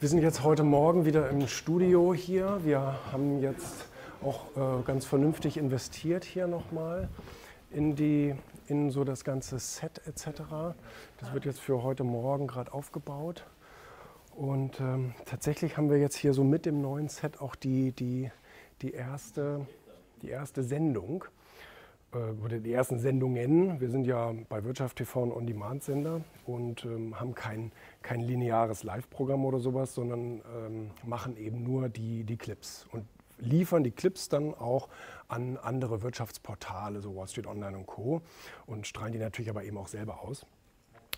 Wir sind jetzt heute Morgen wieder im Studio hier. Wir haben jetzt auch äh, ganz vernünftig investiert hier nochmal in die in so das ganze Set etc. Das wird jetzt für heute Morgen gerade aufgebaut. Und ähm, tatsächlich haben wir jetzt hier so mit dem neuen Set auch die, die, die, erste, die erste Sendung oder die ersten Sendungen. Wir sind ja bei Wirtschaft TV ein On-Demand-Sender und ähm, haben kein, kein lineares Live-Programm oder sowas, sondern ähm, machen eben nur die, die Clips und liefern die Clips dann auch an andere Wirtschaftsportale, so Wall Street Online und Co. und strahlen die natürlich aber eben auch selber aus.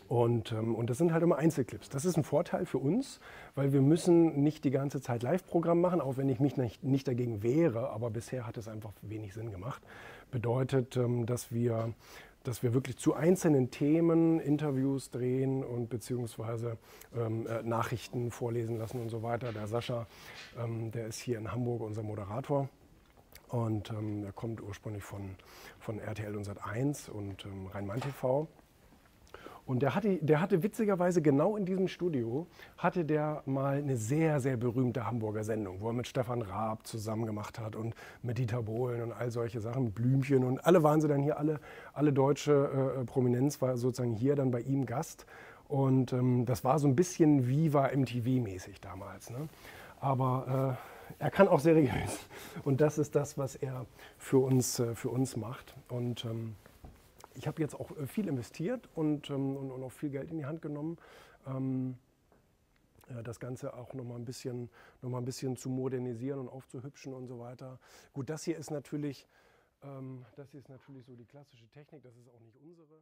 Und, ähm, und das sind halt immer Einzelclips. Das ist ein Vorteil für uns, weil wir müssen nicht die ganze Zeit Live-Programm machen, auch wenn ich mich nicht, nicht dagegen wehre, aber bisher hat es einfach wenig Sinn gemacht. Bedeutet, ähm, dass wir dass wir wirklich zu einzelnen Themen Interviews drehen und beziehungsweise ähm, äh, Nachrichten vorlesen lassen und so weiter. Der Sascha, ähm, der ist hier in Hamburg unser Moderator und ähm, er kommt ursprünglich von, von RTL und Sat1 und ähm, Rhein-Main TV. Und der hatte, der hatte witzigerweise genau in diesem Studio, hatte der mal eine sehr, sehr berühmte Hamburger Sendung, wo er mit Stefan Raab zusammen gemacht hat und mit Dieter Bohlen und all solche Sachen, Blümchen und alle waren sie dann hier, alle, alle deutsche äh, Prominenz war sozusagen hier dann bei ihm Gast. Und ähm, das war so ein bisschen Viva MTV-mäßig damals. Ne? Aber äh, er kann auch seriös. Und das ist das, was er für uns, äh, für uns macht. Und ähm, ich habe jetzt auch äh, viel investiert und, ähm, und, und, auch viel Geld in die Hand genommen. Ähm, äh, das Ganze auch nochmal ein, bisschen, noch mal ein bisschen zu modernisieren und aufzuhübschen und so weiter. Gut, das hier ist natürlich, ähm, das hier ist natürlich so die klassische Technik, das ist auch nicht unsere.